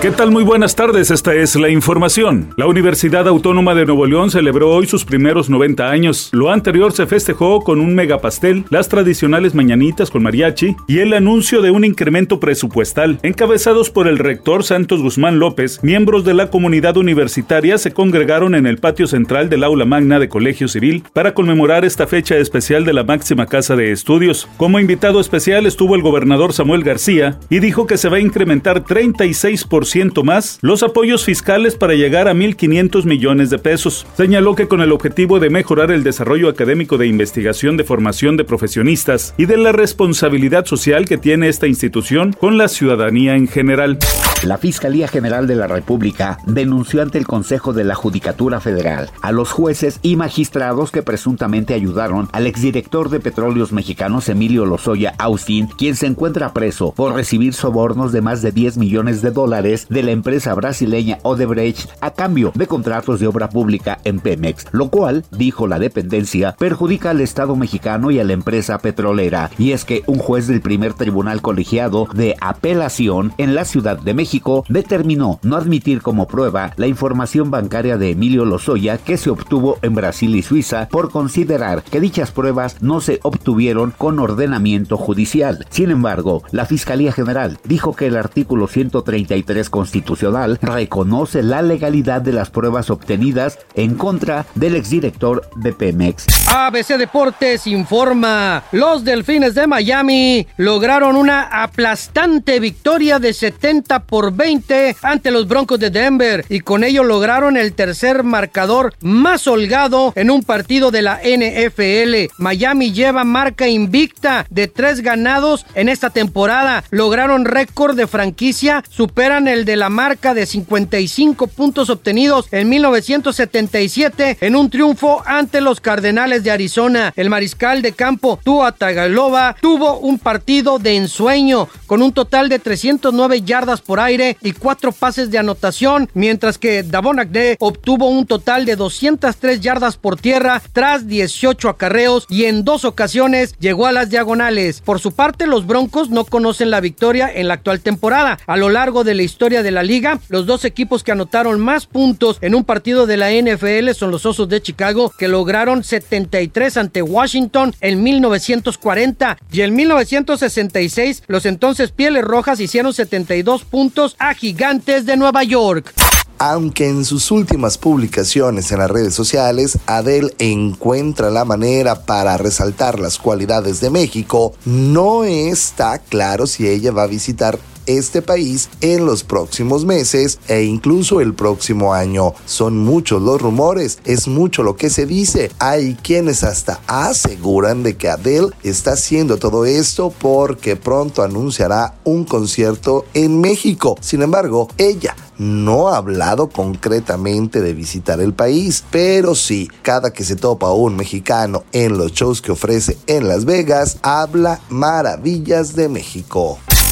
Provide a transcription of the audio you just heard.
¿Qué tal? Muy buenas tardes, esta es la información. La Universidad Autónoma de Nuevo León celebró hoy sus primeros 90 años. Lo anterior se festejó con un megapastel, las tradicionales mañanitas con mariachi y el anuncio de un incremento presupuestal. Encabezados por el rector Santos Guzmán López, miembros de la comunidad universitaria se congregaron en el patio central del aula magna de Colegio Civil para conmemorar esta fecha especial de la máxima casa de estudios. Como invitado especial estuvo el gobernador Samuel García y dijo que se va a incrementar 36% más los apoyos fiscales para llegar a 1.500 millones de pesos. Señaló que con el objetivo de mejorar el desarrollo académico de investigación de formación de profesionistas y de la responsabilidad social que tiene esta institución con la ciudadanía en general. La Fiscalía General de la República denunció ante el Consejo de la Judicatura Federal a los jueces y magistrados que presuntamente ayudaron al exdirector de Petróleos Mexicanos Emilio Lozoya Austin, quien se encuentra preso por recibir sobornos de más de 10 millones de dólares de la empresa brasileña Odebrecht a cambio de contratos de obra pública en Pemex, lo cual, dijo la dependencia, perjudica al Estado mexicano y a la empresa petrolera. Y es que un juez del primer tribunal colegiado de apelación en la Ciudad de México determinó no admitir como prueba la información bancaria de Emilio Lozoya que se obtuvo en Brasil y Suiza por considerar que dichas pruebas no se obtuvieron con ordenamiento judicial. Sin embargo, la Fiscalía General dijo que el artículo 133 constitucional reconoce la legalidad de las pruebas obtenidas en contra del exdirector de Pemex. ABC Deportes informa, los Delfines de Miami lograron una aplastante victoria de 70 por 20 ante los Broncos de Denver y con ello lograron el tercer marcador más holgado en un partido de la NFL. Miami lleva marca invicta de tres ganados en esta temporada. Lograron récord de franquicia, superan el de la marca de 55 puntos obtenidos en 1977 en un triunfo ante los Cardenales de Arizona. El mariscal de campo Tua Tagalova tuvo un partido de ensueño con un total de 309 yardas por aire y cuatro pases de anotación, mientras que Davon Agde obtuvo un total de 203 yardas por tierra tras 18 acarreos y en dos ocasiones llegó a las diagonales. Por su parte, los Broncos no conocen la victoria en la actual temporada. A lo largo de la de la liga, los dos equipos que anotaron más puntos en un partido de la NFL son los Osos de Chicago, que lograron 73 ante Washington en 1940 y en 1966 los entonces Pieles Rojas hicieron 72 puntos a Gigantes de Nueva York. Aunque en sus últimas publicaciones en las redes sociales Adele encuentra la manera para resaltar las cualidades de México, no está claro si ella va a visitar este país en los próximos meses e incluso el próximo año. Son muchos los rumores, es mucho lo que se dice. Hay quienes hasta aseguran de que Adele está haciendo todo esto porque pronto anunciará un concierto en México. Sin embargo, ella no ha hablado concretamente de visitar el país, pero sí, cada que se topa un mexicano en los shows que ofrece en Las Vegas, habla maravillas de México.